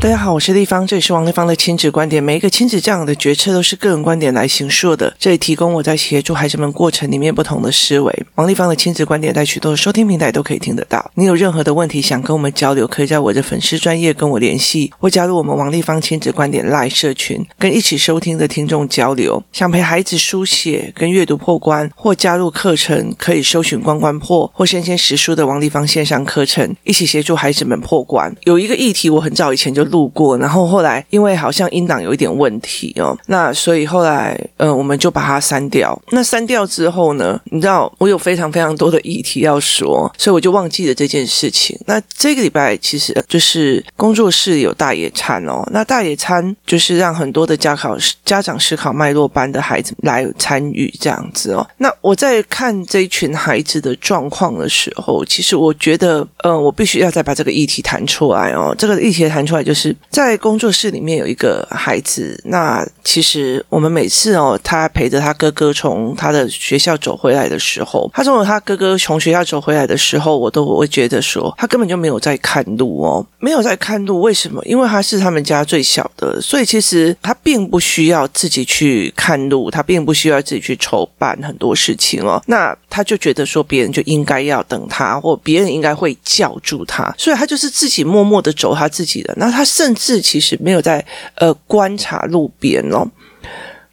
大家好，我是丽芳，这里是王丽芳的亲子观点。每一个亲子这样的决策都是个人观点来形塑的，这里提供我在协助孩子们过程里面不同的思维。王丽芳的亲子观点在许多的收听平台都可以听得到。你有任何的问题想跟我们交流，可以在我的粉丝专业跟我联系，或加入我们王丽芳亲子观点 Live 社群，跟一起收听的听众交流。想陪孩子书写跟阅读破关，或加入课程，可以搜寻关关破或生鲜识书的王丽芳线上课程，一起协助孩子们破关。有一个议题，我很早以前就。路过，然后后来因为好像音档有一点问题哦，那所以后来呃我们就把它删掉。那删掉之后呢，你知道我有非常非常多的议题要说，所以我就忘记了这件事情。那这个礼拜其实就是工作室有大野餐哦，那大野餐就是让很多的家考家长思考脉络班的孩子来参与这样子哦。那我在看这一群孩子的状况的时候，其实我觉得呃我必须要再把这个议题谈出来哦，这个议题谈出来就是。是在工作室里面有一个孩子，那其实我们每次哦，他陪着他哥哥从他的学校走回来的时候，他从他哥哥从学校走回来的时候，我都会觉得说，他根本就没有在看路哦，没有在看路。为什么？因为他是他们家最小的，所以其实他并不需要自己去看路，他并不需要自己去筹办很多事情哦。那他就觉得说，别人就应该要等他，或别人应该会叫住他，所以他就是自己默默的走他自己的。那他。甚至其实没有在呃观察路边哦，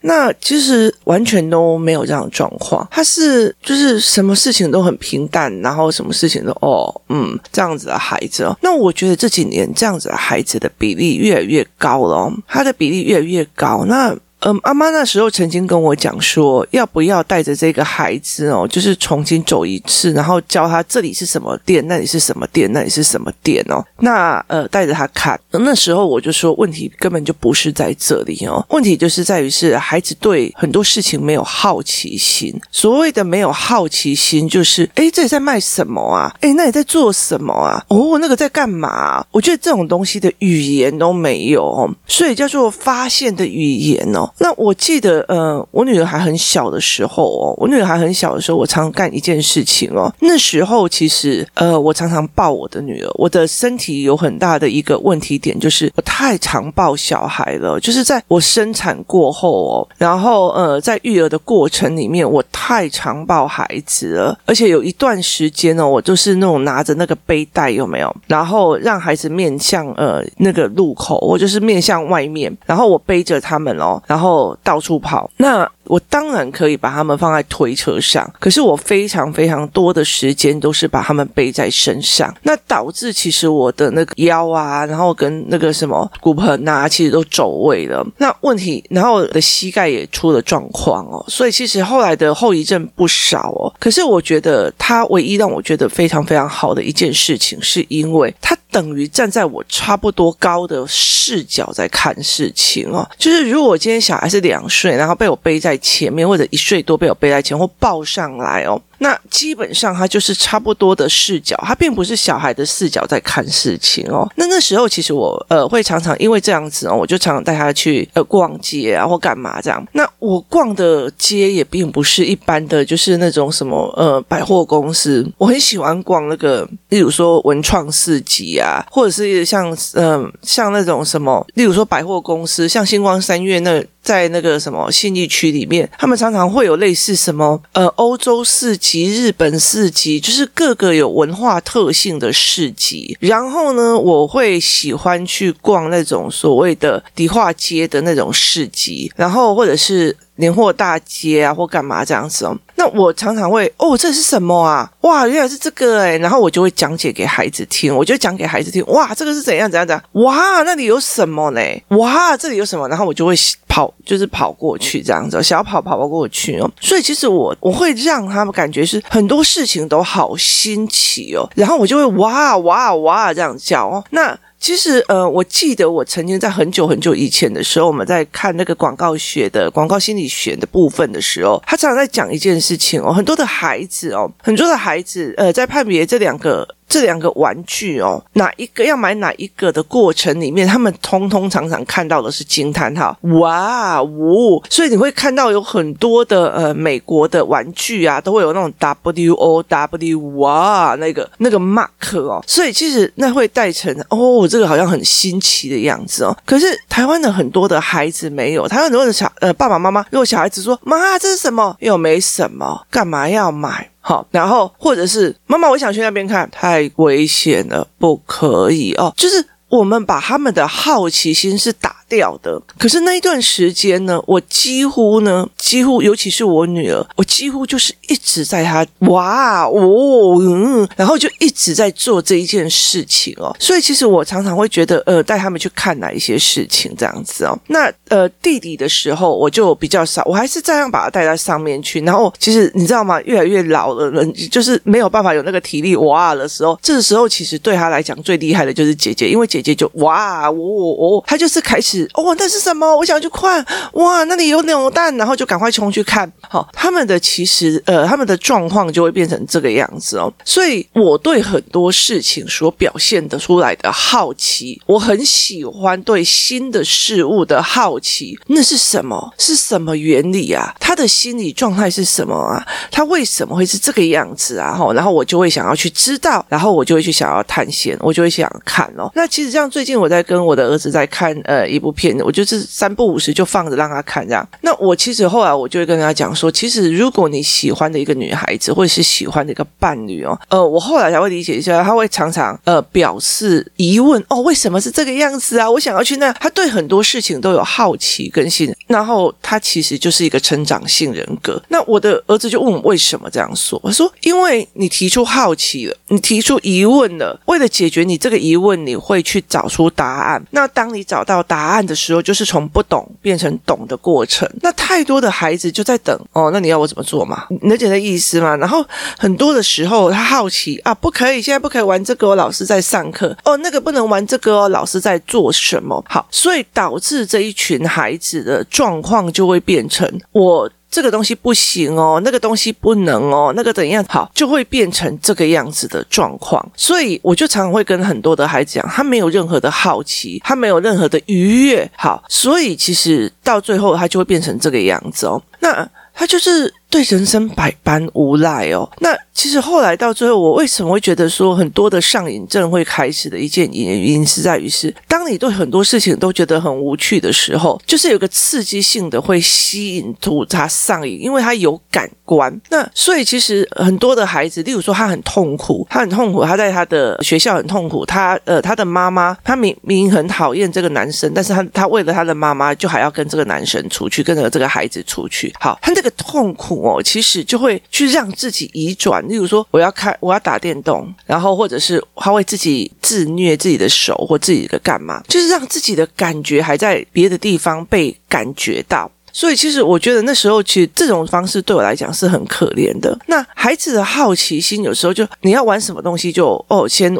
那其实完全都没有这样的状况。他是就是什么事情都很平淡，然后什么事情都哦嗯这样子的孩子哦。那我觉得这几年这样子的孩子的比例越来越高了，他的比例越来越高。那。嗯，阿妈那时候曾经跟我讲说，要不要带着这个孩子哦，就是重新走一次，然后教他这里是什么店，那里是什么店，那里是什么店哦。那呃，带着他看。那时候我就说，问题根本就不是在这里哦，问题就是在于是孩子对很多事情没有好奇心。所谓的没有好奇心，就是诶，这里在卖什么啊？诶，那里在做什么啊？哦，那个在干嘛？我觉得这种东西的语言都没有哦，所以叫做发现的语言哦。那我记得，呃，我女儿还很小的时候哦，我女儿还很小的时候，我常干一件事情哦。那时候其实，呃，我常常抱我的女儿。我的身体有很大的一个问题点，就是我太常抱小孩了。就是在我生产过后哦，然后呃，在育儿的过程里面，我太常抱孩子了。而且有一段时间哦，我就是那种拿着那个背带，有没有？然后让孩子面向呃那个路口，我就是面向外面，然后我背着他们哦，然后到处跑，那我当然可以把他们放在推车上，可是我非常非常多的时间都是把他们背在身上，那导致其实我的那个腰啊，然后跟那个什么骨盆啊，其实都走位了。那问题，然后我的膝盖也出了状况哦，所以其实后来的后遗症不少哦。可是我觉得他唯一让我觉得非常非常好的一件事情，是因为他等于站在我差不多高的视角在看事情哦，就是如果今天小孩是两岁，然后被我背在前面，或者一岁多被我背在前或抱上来哦。那基本上他就是差不多的视角，他并不是小孩的视角在看事情哦。那那时候其实我呃会常常因为这样子哦，我就常常带他去呃逛街啊或干嘛这样。那我逛的街也并不是一般的，就是那种什么呃百货公司。我很喜欢逛那个，例如说文创市集啊，或者是像嗯、像那种什么，例如说百货公司，像星光三月那在那个什么信义区里面，他们常常会有类似什么呃欧洲市集。日本市集，就是各个有文化特性的市集。然后呢，我会喜欢去逛那种所谓的迪化街的那种市集，然后或者是。年货大街啊，或干嘛这样子哦？那我常常会哦，这是什么啊？哇，原来是这个诶，然后我就会讲解给孩子听，我就讲给孩子听。哇，这个是怎样怎样怎样？哇，那里有什么呢？哇，这里有什么？然后我就会跑，就是跑过去这样子，小跑跑跑过去哦。所以其实我我会让他们感觉是很多事情都好新奇哦，然后我就会哇哇哇这样叫哦。那。其实，呃，我记得我曾经在很久很久以前的时候，我们在看那个广告学的广告心理学的部分的时候，他常常在讲一件事情哦，很多的孩子哦，很多的孩子，呃，在判别这两个。这两个玩具哦，哪一个要买哪一个的过程里面，他们通通常常看到的是惊叹号，哇呜！所以你会看到有很多的呃美国的玩具啊，都会有那种 W O W 哇那个那个 mark 哦，所以其实那会带成哦，这个好像很新奇的样子哦。可是台湾的很多的孩子没有，台湾很多的小呃爸爸妈妈，如果小孩子说妈这是什么，又没什么，干嘛要买？好，然后或者是妈妈，我想去那边看，太危险了，不可以哦。就是我们把他们的好奇心是打掉的。可是那一段时间呢，我几乎呢，几乎尤其是我女儿，我几乎就是一直在她哇哦嗯，然后就一直在做这一件事情哦。所以其实我常常会觉得，呃，带他们去看哪一些事情这样子哦。那呃弟弟的时候，我就比较少，我还是这样把他带到上面去。然后其实你知道吗？越来越老了人，就是没有办法有那个体力哇的时候，这个时候其实对他来讲最厉害的就是姐姐，因为姐姐就哇哦哦，他就是开始。哦，那是什么？我想去看。哇，那里有扭蛋，然后就赶快冲去看。好，他们的其实呃，他们的状况就会变成这个样子哦。所以我对很多事情所表现的出来的好奇，我很喜欢对新的事物的好奇。那是什么？是什么原理啊？他的心理状态是什么啊？他为什么会是这个样子啊？然后我就会想要去知道，然后我就会去想要探险，我就会想看哦。那其实像，最近我在跟我的儿子在看呃一部片，我就是三不五时就放着让他看这样。那我其实后来我就会跟他讲说，其实如果你喜欢的一个女孩子，或者是喜欢的一个伴侣哦，呃，我后来才会理解一下，他会常常呃表示疑问哦，为什么是这个样子啊？我想要去那，他对很多事情都有好奇跟信任，然后他其实就是一个成长性人格。那我的儿子就问我为什么这样说，我说因为你提出好奇了，你提出疑问了，为了解决你这个疑问，你会去找出答案。那当你找到答案按的时候，就是从不懂变成懂的过程。那太多的孩子就在等哦，那你要我怎么做嘛？能解释意思吗？然后很多的时候他好奇啊，不可以，现在不可以玩这个哦，老师在上课哦，那个不能玩这个哦，老师在做什么？好，所以导致这一群孩子的状况就会变成我。这个东西不行哦，那个东西不能哦，那个怎样好，就会变成这个样子的状况。所以我就常常会跟很多的孩子讲，他没有任何的好奇，他没有任何的愉悦，好，所以其实到最后他就会变成这个样子哦。那他就是对人生百般无奈哦。那其实后来到最后，我为什么会觉得说很多的上瘾症会开始的一件原因，是在于是当你对很多事情都觉得很无趣的时候，就是有个刺激性的会吸引住他上瘾，因为他有感官。那所以其实很多的孩子，例如说他很痛苦，他很痛苦，他在他的学校很痛苦，他呃他的妈妈，他明明很讨厌这个男生，但是他他为了他的妈妈，就还要跟这个男生出去，跟着这个孩子出去。好，他这个痛苦哦，其实就会去让自己移转。例如说，我要开，我要打电动，然后或者是他会自己自虐自己的手或自己的干嘛，就是让自己的感觉还在别的地方被感觉到。所以，其实我觉得那时候，其实这种方式对我来讲是很可怜的。那孩子的好奇心，有时候就你要玩什么东西就，就哦先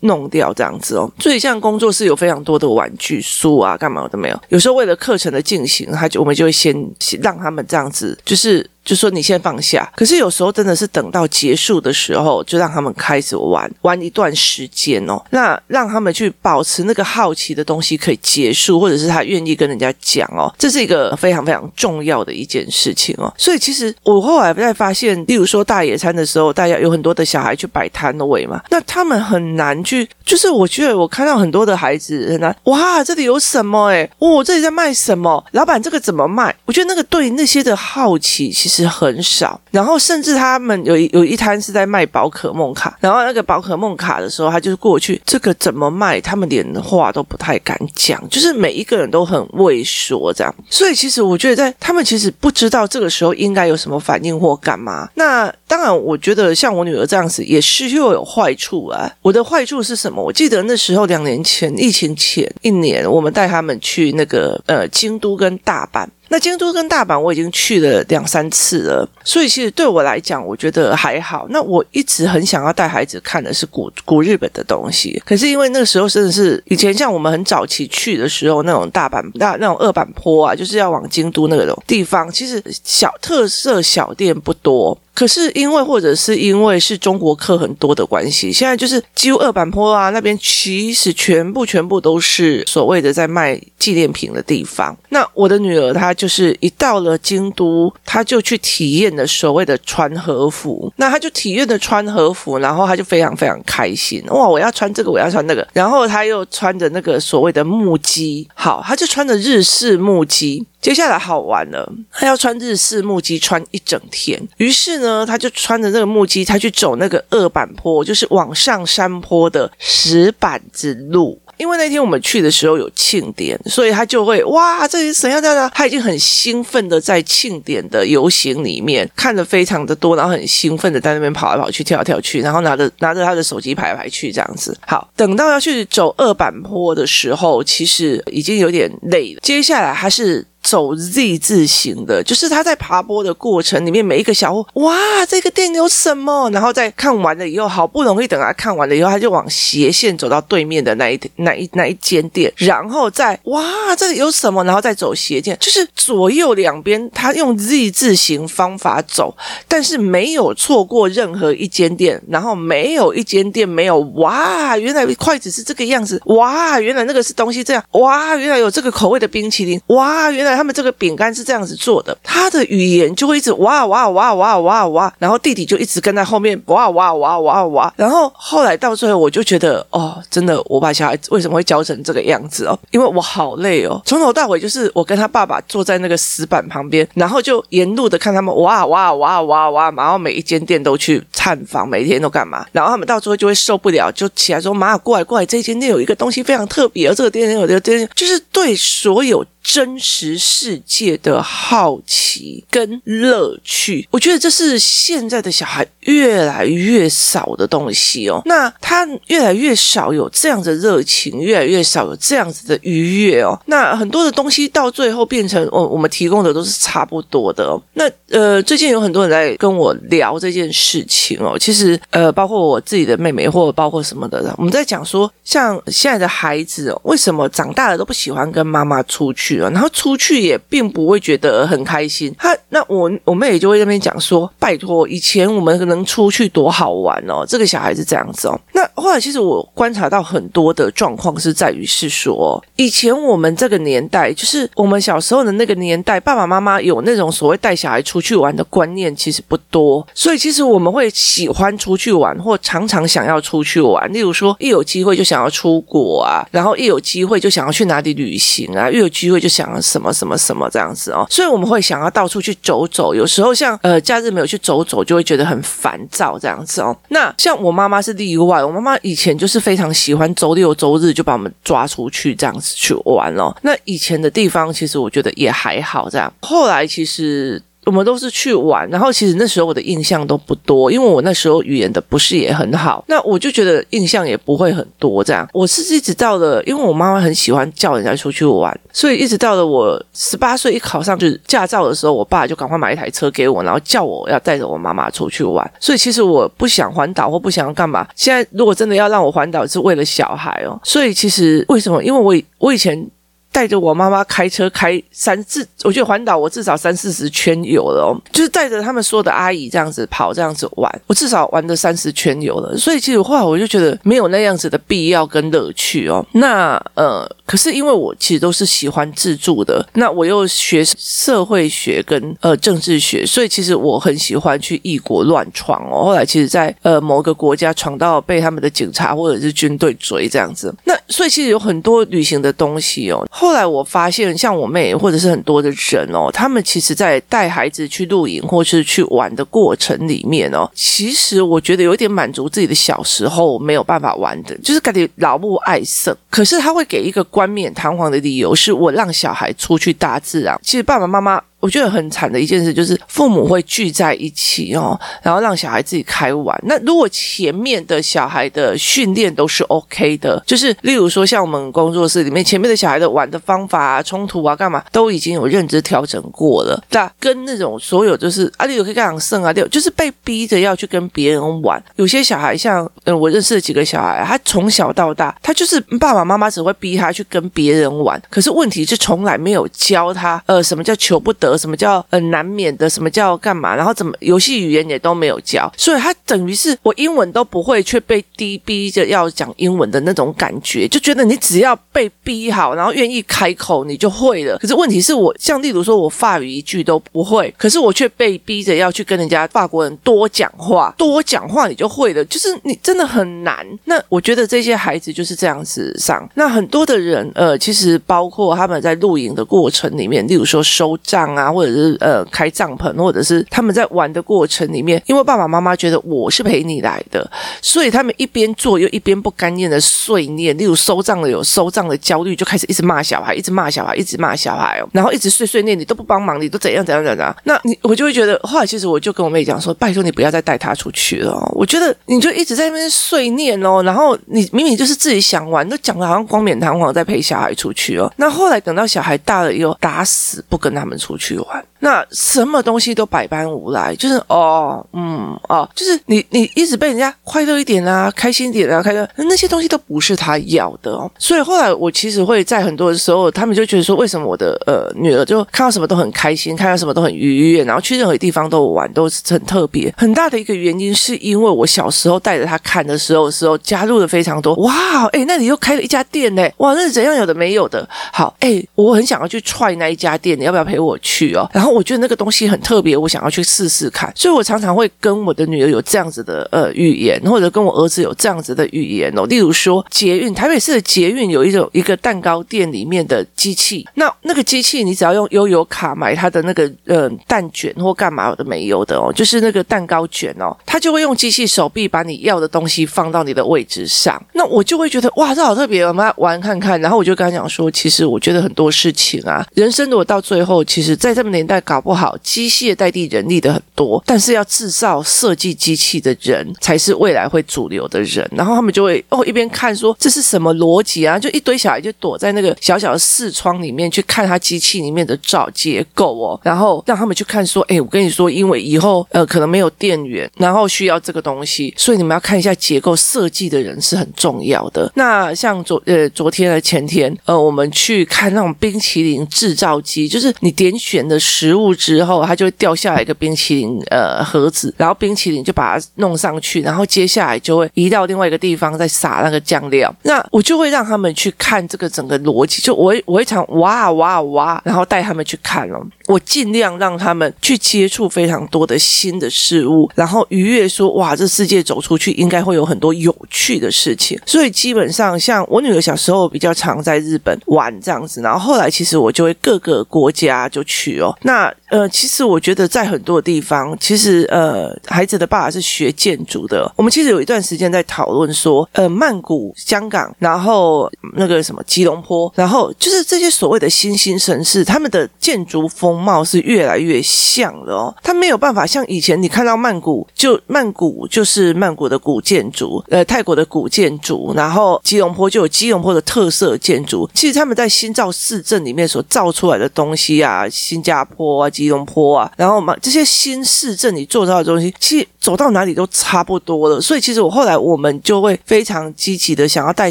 弄掉这样子哦。所以，像工作室有非常多的玩具书啊，干嘛都没有。有时候为了课程的进行，他就我们就会先让他们这样子，就是。就说你先放下，可是有时候真的是等到结束的时候，就让他们开始玩玩一段时间哦。那让他们去保持那个好奇的东西可以结束，或者是他愿意跟人家讲哦，这是一个非常非常重要的一件事情哦。所以其实我后来在发现，例如说大野餐的时候，大家有很多的小孩去摆摊位嘛，那他们很难去，就是我觉得我看到很多的孩子很难，哇，这里有什么？诶，哦，这里在卖什么？老板这个怎么卖？我觉得那个对那些的好奇其实。其实很少，然后甚至他们有一有一摊是在卖宝可梦卡，然后那个宝可梦卡的时候，他就是过去这个怎么卖，他们连话都不太敢讲，就是每一个人都很畏缩这样。所以其实我觉得，在他们其实不知道这个时候应该有什么反应或干嘛。那当然，我觉得像我女儿这样子也是又有坏处啊。我的坏处是什么？我记得那时候两年前疫情前一年，我们带他们去那个呃京都跟大阪。那京都跟大阪我已经去了两三次了，所以其实对我来讲，我觉得还好。那我一直很想要带孩子看的是古古日本的东西，可是因为那个时候真的是以前像我们很早期去的时候，那种大阪那那种二坂坡啊，就是要往京都那种地方，其实小特色小店不多。可是因为或者是因为是中国客很多的关系，现在就是几乎二板坡啊那边其实全部全部都是所谓的在卖纪念品的地方。那我的女儿她就是一到了京都，她就去体验了所谓的穿和服。那她就体验的穿和服，然后她就非常非常开心哇！我要穿这个，我要穿那个。然后她又穿着那个所谓的木屐，好，她就穿着日式木屐。接下来好玩了，他要穿日式木屐穿一整天。于是呢，他就穿着那个木屐，他去走那个二板坡，就是往上山坡的石板子路。因为那天我们去的时候有庆典，所以他就会哇，这是怎样怎样？他已经很兴奋的在庆典的游行里面看得非常的多，然后很兴奋的在那边跑来跑去、跳来跳去，然后拿着拿着他的手机排来排去这样子。好，等到要去走二板坡的时候，其实已经有点累了。接下来他是。走 Z 字形的，就是他在爬坡的过程里面，每一个小屋，哇，这个店有什么？然后再看完了以后，好不容易等他看完了以后，他就往斜线走到对面的那一那一那一间店，然后再哇，这个有什么？然后再走斜线，就是左右两边，他用 Z 字形方法走，但是没有错过任何一间店，然后没有一间店没有哇，原来筷子是这个样子，哇，原来那个是东西这样，哇，原来有这个口味的冰淇淋，哇，原来。他们这个饼干是这样子做的，他的语言就会一直哇哇哇哇哇哇，然后弟弟就一直跟在后面哇哇哇哇哇，然后后来到最后我就觉得哦，真的我把小孩为什么会教成这个样子哦？因为我好累哦，从头到尾就是我跟他爸爸坐在那个石板旁边，然后就沿路的看他们哇哇哇哇哇，然后每一间店都去探访，每天都干嘛，然后他们到最后就会受不了，就起来说妈过来过来，这间店有一个东西非常特别，这个店有这个店就是对所有。真实世界的好奇跟乐趣，我觉得这是现在的小孩越来越少的东西哦。那他越来越少有这样的热情，越来越少有这样子的愉悦哦。那很多的东西到最后变成，哦，我们提供的都是差不多的哦。那呃，最近有很多人在跟我聊这件事情哦。其实呃，包括我自己的妹妹，或者包括什么的，我们在讲说，像现在的孩子哦，为什么长大了都不喜欢跟妈妈出去？然后出去也并不会觉得很开心。他那我我妹也就会在那边讲说：“拜托，以前我们能出去多好玩哦。”这个小孩子这样子哦。那后来其实我观察到很多的状况是在于是说，以前我们这个年代，就是我们小时候的那个年代，爸爸妈妈有那种所谓带小孩出去玩的观念其实不多，所以其实我们会喜欢出去玩，或常常想要出去玩。例如说，一有机会就想要出国啊，然后一有机会就想要去哪里旅行啊，一有机会。就想什么什么什么这样子哦，所以我们会想要到处去走走。有时候像呃假日没有去走走，就会觉得很烦躁这样子哦。那像我妈妈是例外，我妈妈以前就是非常喜欢周六周日就把我们抓出去这样子去玩哦。那以前的地方其实我觉得也还好这样，后来其实。我们都是去玩，然后其实那时候我的印象都不多，因为我那时候语言的不是也很好，那我就觉得印象也不会很多这样。我是一直到了，因为我妈妈很喜欢叫人家出去玩，所以一直到了我十八岁一考上就是驾照的时候，我爸就赶快买一台车给我，然后叫我要带着我妈妈出去玩。所以其实我不想环岛或不想要干嘛。现在如果真的要让我环岛，是为了小孩哦。所以其实为什么？因为我我以前。带着我妈妈开车开三四，我觉得环岛我至少三四十圈有了哦，就是带着他们所有的阿姨这样子跑，这样子玩，我至少玩了三十圈有了。所以其实后来我就觉得没有那样子的必要跟乐趣哦。那呃，可是因为我其实都是喜欢自助的，那我又学社会学跟呃政治学，所以其实我很喜欢去异国乱闯哦。后来其实在呃某个国家闯到被他们的警察或者是军队追这样子，那所以其实有很多旅行的东西哦。后来我发现，像我妹或者是很多的人哦，他们其实，在带孩子去露营或是去玩的过程里面哦，其实我觉得有点满足自己的小时候没有办法玩的，就是感觉老不爱胜。可是他会给一个冠冕堂皇的理由，是我让小孩出去大自然。其实爸爸妈妈。我觉得很惨的一件事就是父母会聚在一起哦，然后让小孩自己开玩。那如果前面的小孩的训练都是 OK 的，就是例如说像我们工作室里面前面的小孩的玩的方法啊、冲突啊、干嘛都已经有认知调整过了，那跟那种所有就是啊，你有可以干胜啊，六就是被逼着要去跟别人玩。有些小孩像嗯，我认识的几个小孩，他从小到大他就是爸爸妈妈只会逼他去跟别人玩，可是问题是从来没有教他呃什么叫求不得。什么叫呃难免的，什么叫干嘛，然后怎么游戏语言也都没有教，所以他等于是我英文都不会，却被逼逼着要讲英文的那种感觉，就觉得你只要被逼好，然后愿意开口，你就会了。可是问题是我像例如说我法语一句都不会，可是我却被逼着要去跟人家法国人多讲话，多讲话你就会了，就是你真的很难。那我觉得这些孩子就是这样子上，那很多的人呃，其实包括他们在露营的过程里面，例如说收账啊，啊或者是呃开帐篷，或者是他们在玩的过程里面，因为爸爸妈妈觉得我是陪你来的，所以他们一边做又一边不甘愿的碎念，例如收帐的有收帐的焦虑，就开始一直骂小孩，一直骂小孩，一直骂小孩哦，然后一直碎碎念，你都不帮忙，你都怎样怎样怎样，那你我就会觉得，后来其实我就跟我妹讲说，拜托你不要再带他出去了，我觉得你就一直在那边碎念哦，然后你明明就是自己想玩，都讲的好像冠冕堂皇在陪小孩出去哦，那后来等到小孩大了以后，打死不跟他们出去去玩。那什么东西都百般无赖，就是哦，嗯，哦，就是你你一直被人家快乐一点啊，开心一点啊，开乐那些东西都不是他要的哦。所以后来我其实会在很多的时候，他们就觉得说，为什么我的呃女儿就看到什么都很开心，看到什么都很愉悦，然后去任何地方都玩都是很特别。很大的一个原因是因为我小时候带着他看的时候的时候加入了非常多，哇，哎，那里又开了一家店呢，哇，那是怎样有的没有的。好，哎，我很想要去踹那一家店，你要不要陪我去然后。我觉得那个东西很特别，我想要去试试看，所以我常常会跟我的女儿有这样子的呃语言，或者跟我儿子有这样子的语言哦。例如说捷运，台北市的捷运有一种一个蛋糕店里面的机器，那那个机器你只要用悠游卡买它的那个呃蛋卷或干嘛的没有的哦，就是那个蛋糕卷哦，它就会用机器手臂把你要的东西放到你的位置上。那我就会觉得哇，这好特别，我们来玩看看。然后我就跟他讲说，其实我觉得很多事情啊，人生如果到最后，其实在这么年代。搞不好，机械代替人力的很多，但是要制造设计机器的人才是未来会主流的人。然后他们就会哦一边看说，这是什么逻辑啊？就一堆小孩就躲在那个小小的视窗里面去看他机器里面的造结构哦，然后让他们去看说，哎，我跟你说，因为以后呃可能没有电源，然后需要这个东西，所以你们要看一下结构设计的人是很重要的。那像昨呃昨天的前天呃我们去看那种冰淇淋制造机，就是你点选的食物。之后，它就会掉下来一个冰淇淋呃盒子，然后冰淇淋就把它弄上去，然后接下来就会移到另外一个地方再撒那个酱料。那我就会让他们去看这个整个逻辑，就我我会常哇哇哇，然后带他们去看哦。我尽量让他们去接触非常多的新的事物，然后愉悦说哇，这世界走出去应该会有很多有趣的事情。所以基本上像我女儿小时候比较常在日本玩这样子，然后后来其实我就会各个国家就去哦。那呃，其实我觉得在很多地方，其实呃，孩子的爸爸是学建筑的。我们其实有一段时间在讨论说，呃，曼谷、香港，然后那个什么吉隆坡，然后就是这些所谓的新兴城市，他们的建筑风貌是越来越像了哦。他没有办法像以前你看到曼谷，就曼谷就是曼谷的古建筑，呃，泰国的古建筑，然后吉隆坡就有吉隆坡的特色建筑。其实他们在新造市镇里面所造出来的东西啊，新加坡。啊，吉隆坡啊，然后嘛，这些新市镇你做到的东西，其实走到哪里都差不多了。所以其实我后来我们就会非常积极的想要带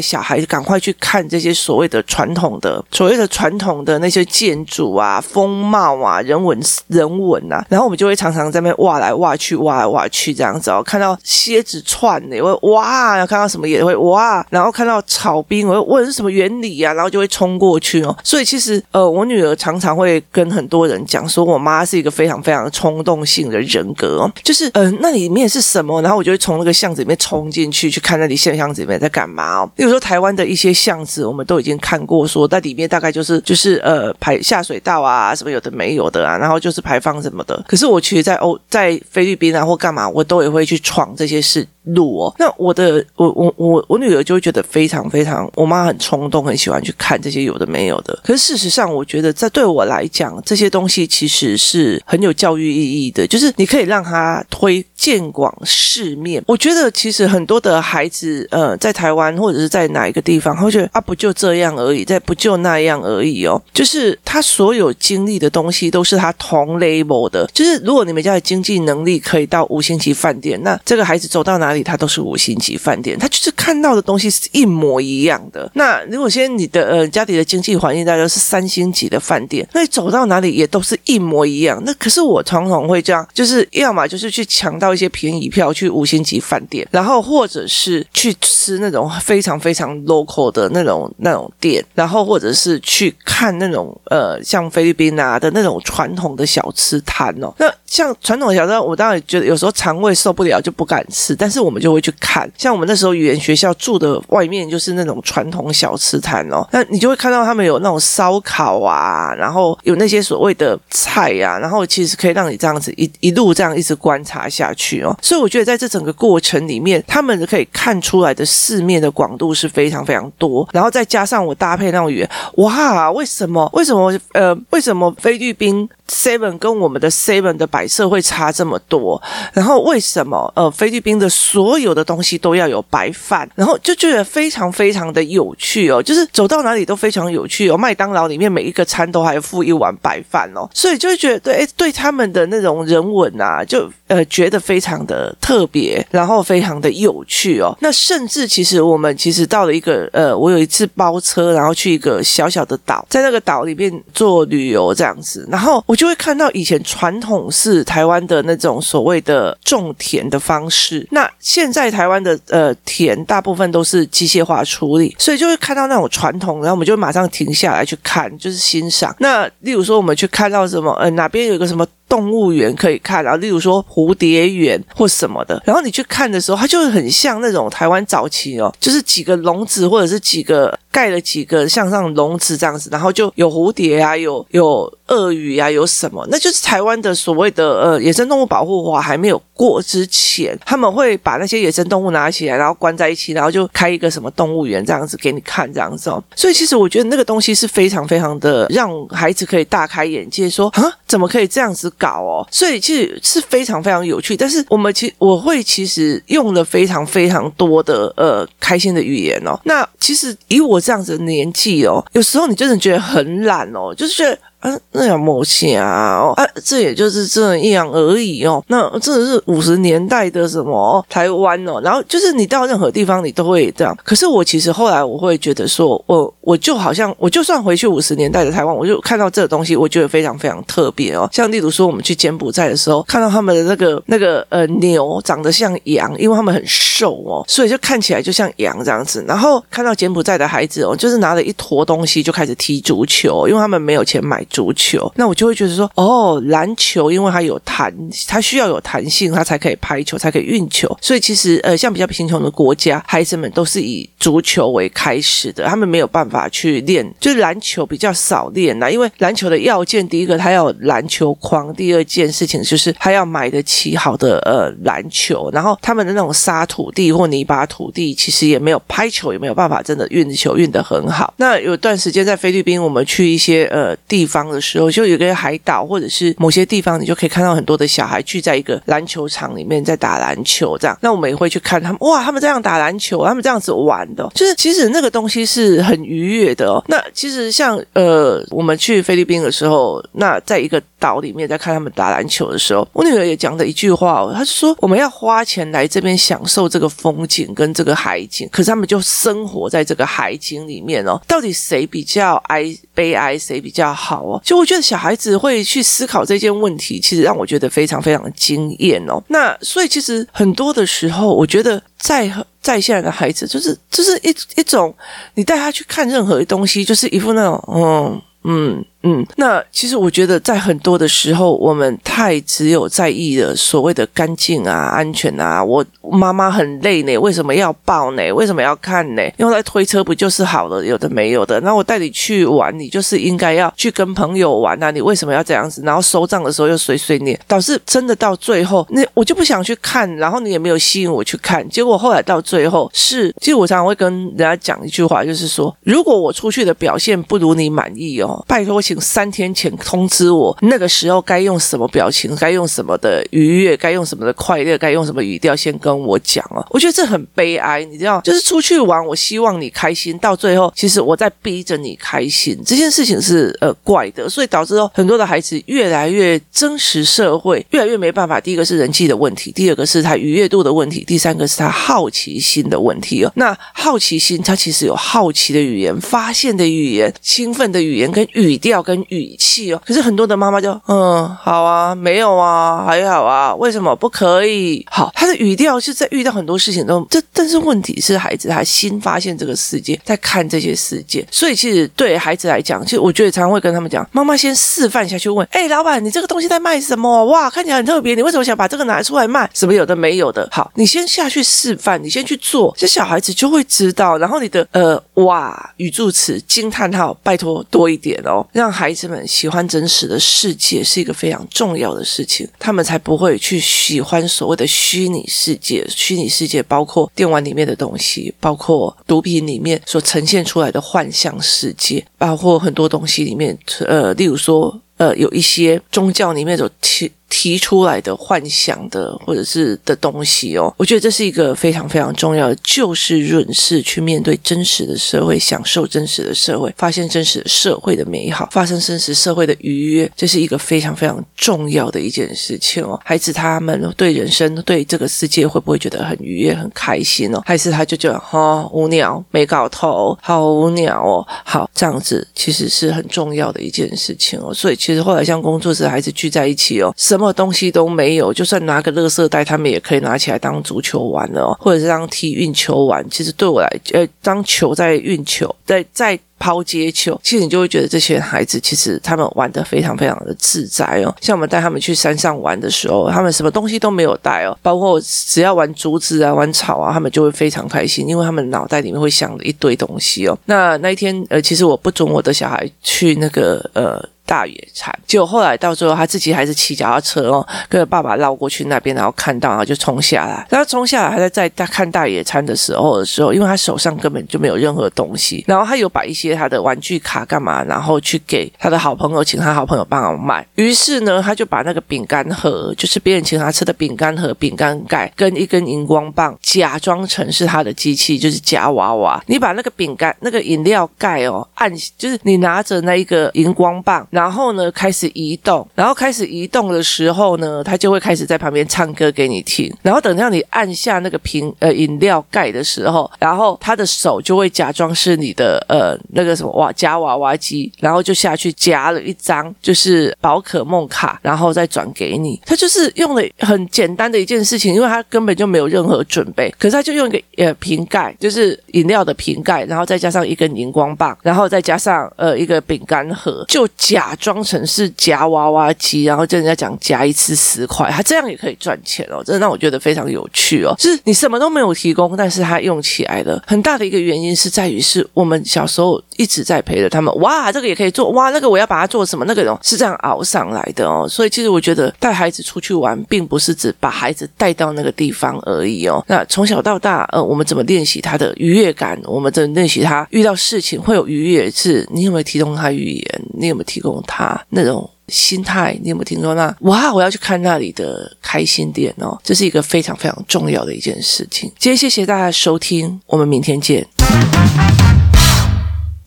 小孩赶快去看这些所谓的传统的、所谓的传统的那些建筑啊、风貌啊、人文人文啊。然后我们就会常常在那边挖来挖去、挖来挖去这样子哦。看到蝎子串的，也会哇；然后看到什么也会哇。然后看到草冰，我会问是什么原理啊，然后就会冲过去哦。所以其实呃，我女儿常常会跟很多人讲说。我妈是一个非常非常冲动性的人格哦，就是嗯、呃，那里面是什么？然后我就会从那个巷子里面冲进去，去看那里现巷子里面在干嘛哦。比如说台湾的一些巷子，我们都已经看过，说在里面大概就是就是呃排下水道啊，什么有的没没有的啊，然后就是排放什么的。可是我其实，在欧在菲律宾啊或干嘛，我都也会去闯这些事。路哦，那我的我我我我女儿就会觉得非常非常，我妈很冲动，很喜欢去看这些有的没有的。可是事实上，我觉得在对我来讲，这些东西其实是很有教育意义的，就是你可以让她推。见广世面。我觉得其实很多的孩子，呃，在台湾或者是在哪一个地方，他会觉得啊，不就这样而已，在不就那样而已哦。就是他所有经历的东西都是他同 level 的。就是如果你们家的经济能力可以到五星级饭店，那这个孩子走到哪里，他都是五星级饭店。他就是看到的东西是一模一样的。那如果现在你的呃家里的经济环境大概是三星级的饭店，那你走到哪里也都是一模一样。那可是我常常会这样，就是要么就是去抢到一些便宜票去五星级饭店，然后或者是去吃那种非常非常 local 的那种那种店，然后或者是去看那种呃像菲律宾啊的那那种传统的小吃摊哦。那像传统的小吃，我当然觉得有时候肠胃受不了就不敢吃，但是我们就会去看。像我们那时候语言学校住的外面就是那种传统小吃摊哦，那你就会看到他们有那种烧烤啊，然后有那些所谓的菜呀、啊，然后其实可以让你这样子一一路这样一直观察下去哦。所以我觉得在这整个过程里面，他们可以看出来的世面的广度是非常非常多。然后再加上我搭配那种语言，哇，为什么？为什么？呃，为什么菲律宾 Seven 跟我们的 Seven 的摆设会差这么多？然后为什么？呃，菲律宾的所有的东西都要有白饭？然后就觉得非常非常的有趣哦，就是走到哪里都非常有趣哦。麦当劳里面每一个餐都还附一碗白饭哦，所以就会觉得对，对他们的那种人文啊，就呃觉得非常的特别，然后非常的有趣哦。那甚至其实我们其实到了一个呃，我有一次包车，然后去一个小小的岛，在那个岛里面做旅游这样子，然后我就会看到以前传统是台湾的那种所谓的种田的方式，那现在台湾的呃田大部分都是机械化处理，所以就会看到那种传统，然后我们就马上停下来去看，就是欣赏。那例如说我们去看到什么，呃，哪边有个什么。动物园可以看，然后例如说蝴蝶园或什么的，然后你去看的时候，它就会很像那种台湾早期哦，就是几个笼子或者是几个盖了几个像上笼子这样子，然后就有蝴蝶啊，有有鳄鱼啊，有什么？那就是台湾的所谓的呃野生动物保护法还没有过之前，他们会把那些野生动物拿起来，然后关在一起，然后就开一个什么动物园这样子给你看这样子哦。所以其实我觉得那个东西是非常非常的让孩子可以大开眼界，说啊，怎么可以这样子？搞哦，所以其实是非常非常有趣。但是我们其我会其实用了非常非常多的呃开心的语言哦。那其实以我这样子的年纪哦，有时候你真的觉得很懒哦，就是。啊，那样模型啊，啊，这也就是这样而已哦。那真的是五十年代的什么台湾哦，然后就是你到任何地方你都会这样。可是我其实后来我会觉得说，我我就好像我就算回去五十年代的台湾，我就看到这个东西，我觉得非常非常特别哦。像例如说，我们去柬埔寨的时候，看到他们的那个那个呃牛长得像羊，因为他们很瘦哦，所以就看起来就像羊这样子。然后看到柬埔寨的孩子哦，就是拿了一坨东西就开始踢足球，因为他们没有钱买。足球，那我就会觉得说，哦，篮球因为它有弹，它需要有弹性，它才可以拍球，才可以运球。所以其实，呃，像比较贫穷的国家，孩子们都是以足球为开始的，他们没有办法去练，就是篮球比较少练啦。因为篮球的要件，第一个他要篮球框，第二件事情就是他要买得起好的呃篮球，然后他们的那种沙土地或泥巴土地，其实也没有拍球，也没有办法真的运球运得很好。那有段时间在菲律宾，我们去一些呃地方。的时候，就有个海岛或者是某些地方，你就可以看到很多的小孩聚在一个篮球场里面在打篮球，这样。那我们也会去看他们，哇，他们这样打篮球，他们这样子玩的，就是其实那个东西是很愉悦的。那其实像呃，我们去菲律宾的时候，那在一个岛里面在看他们打篮球的时候，我女儿也讲了一句话哦，她说我们要花钱来这边享受这个风景跟这个海景，可是他们就生活在这个海景里面哦，到底谁比较哀悲哀，谁比较好哦？就我觉得小孩子会去思考这件问题，其实让我觉得非常非常惊艳哦。那所以其实很多的时候，我觉得在在现在的孩子，就是就是一一种，你带他去看任何东西，就是一副那种嗯嗯。嗯，那其实我觉得在很多的时候，我们太只有在意了所谓的干净啊、安全啊。我妈妈很累呢，为什么要抱呢？为什么要看呢？用来推车不就是好了？有的没有的。那我带你去玩，你就是应该要去跟朋友玩啊。你为什么要这样子？然后收账的时候又碎碎念，导致真的到最后，那我就不想去看，然后你也没有吸引我去看。结果后来到最后是，其实我常常会跟人家讲一句话，就是说，如果我出去的表现不如你满意哦，拜托。请三天前通知我，那个时候该用什么表情，该用什么的愉悦，该用什么的快乐，该用什么语调，先跟我讲哦。我觉得这很悲哀，你知道，就是出去玩，我希望你开心，到最后其实我在逼着你开心，这件事情是呃怪的，所以导致很多的孩子越来越真实社会越来越没办法。第一个是人际的问题，第二个是他愉悦度的问题，第三个是他好奇心的问题哦。那好奇心，他其实有好奇的语言、发现的语言、兴奋的语言跟语调跟语气哦。可是很多的妈妈就嗯，好啊，没有啊，还好啊，为什么不可以？好，他的语调是在遇到很多事情都这，但是问题是孩子他新发现这个世界，在看这些世界，所以其实对孩子来讲，其实我觉得常常会跟他们讲，妈妈先示范下去问，哎，老板，你这个东西在卖什么？哇，看起来很特别，你为什么想把这个拿出来卖？什么有的没有的？好，你先下去示范，你先去做，这小孩子就会知道。然后你的呃，哇，语助词、惊叹号，拜托多一点哦，让孩子们喜欢真实的世界是一个非常重要的事情，他们才不会去喜欢所谓的虚拟世界。虚拟世界包括电玩里面的东西，包括毒品里面所呈现出来的幻象世界，包括很多东西里面，呃，例如说，呃，有一些宗教里面所提。提出来的幻想的或者是的东西哦，我觉得这是一个非常非常重要的，就是润世去面对真实的社会，享受真实的社会，发现真实的社会的美好，发生真实社会的愉悦，这是一个非常非常重要的一件事情哦。孩子他们对人生对这个世界会不会觉得很愉悦很开心哦？还是他就觉得哈、无聊没搞头，好无聊哦？好，这样子其实是很重要的一件事情哦。所以其其实后来像工作室孩子聚在一起哦，什么。东西都没有，就算拿个垃圾袋，他们也可以拿起来当足球玩了哦，或者是当踢运球玩。其实对我来，呃，当球在运球，在在抛接球，其实你就会觉得这些孩子其实他们玩得非常非常的自在哦。像我们带他们去山上玩的时候，他们什么东西都没有带哦，包括只要玩竹子啊、玩草啊，他们就会非常开心，因为他们脑袋里面会想一堆东西哦。那那一天，呃，其实我不准我的小孩去那个呃。大野餐，结果后来到最后，他自己还是骑脚踏车哦，跟着爸爸绕过去那边，然后看到，然后就冲下来。然后冲下来，他在在看大野餐的时候的时候，因为他手上根本就没有任何东西，然后他有把一些他的玩具卡干嘛，然后去给他的好朋友，请他好朋友帮忙买。于是呢，他就把那个饼干盒，就是别人请他吃的饼干盒、饼干盖，跟一根荧光棒，假装成是他的机器，就是夹娃娃。你把那个饼干、那个饮料盖哦，按，就是你拿着那一个荧光棒。然后呢，开始移动，然后开始移动的时候呢，他就会开始在旁边唱歌给你听。然后等到你按下那个瓶呃饮料盖的时候，然后他的手就会假装是你的呃那个什么哇夹娃娃机，然后就下去夹了一张就是宝可梦卡，然后再转给你。他就是用了很简单的一件事情，因为他根本就没有任何准备，可是他就用一个呃瓶盖，就是饮料的瓶盖，然后再加上一根荧光棒，然后再加上呃一个饼干盒，就夹。假装成是夹娃娃机，然后跟人家讲夹一次十块，他这样也可以赚钱哦，真的让我觉得非常有趣哦。就是你什么都没有提供，但是他用起来了。很大的一个原因是在于，是我们小时候一直在陪着他们。哇，这个也可以做，哇，那个我要把它做什么？那个是这样熬上来的哦。所以其实我觉得带孩子出去玩，并不是只把孩子带到那个地方而已哦。那从小到大，呃，我们怎么练习他的愉悦感？我们怎么练习他遇到事情会有愉悦？是你有没有提供他语言？你有没有提供？他那种心态，你有没有听说那？哇，我要去看那里的开心点哦，这是一个非常非常重要的一件事情。今天谢谢大家收听，我们明天见。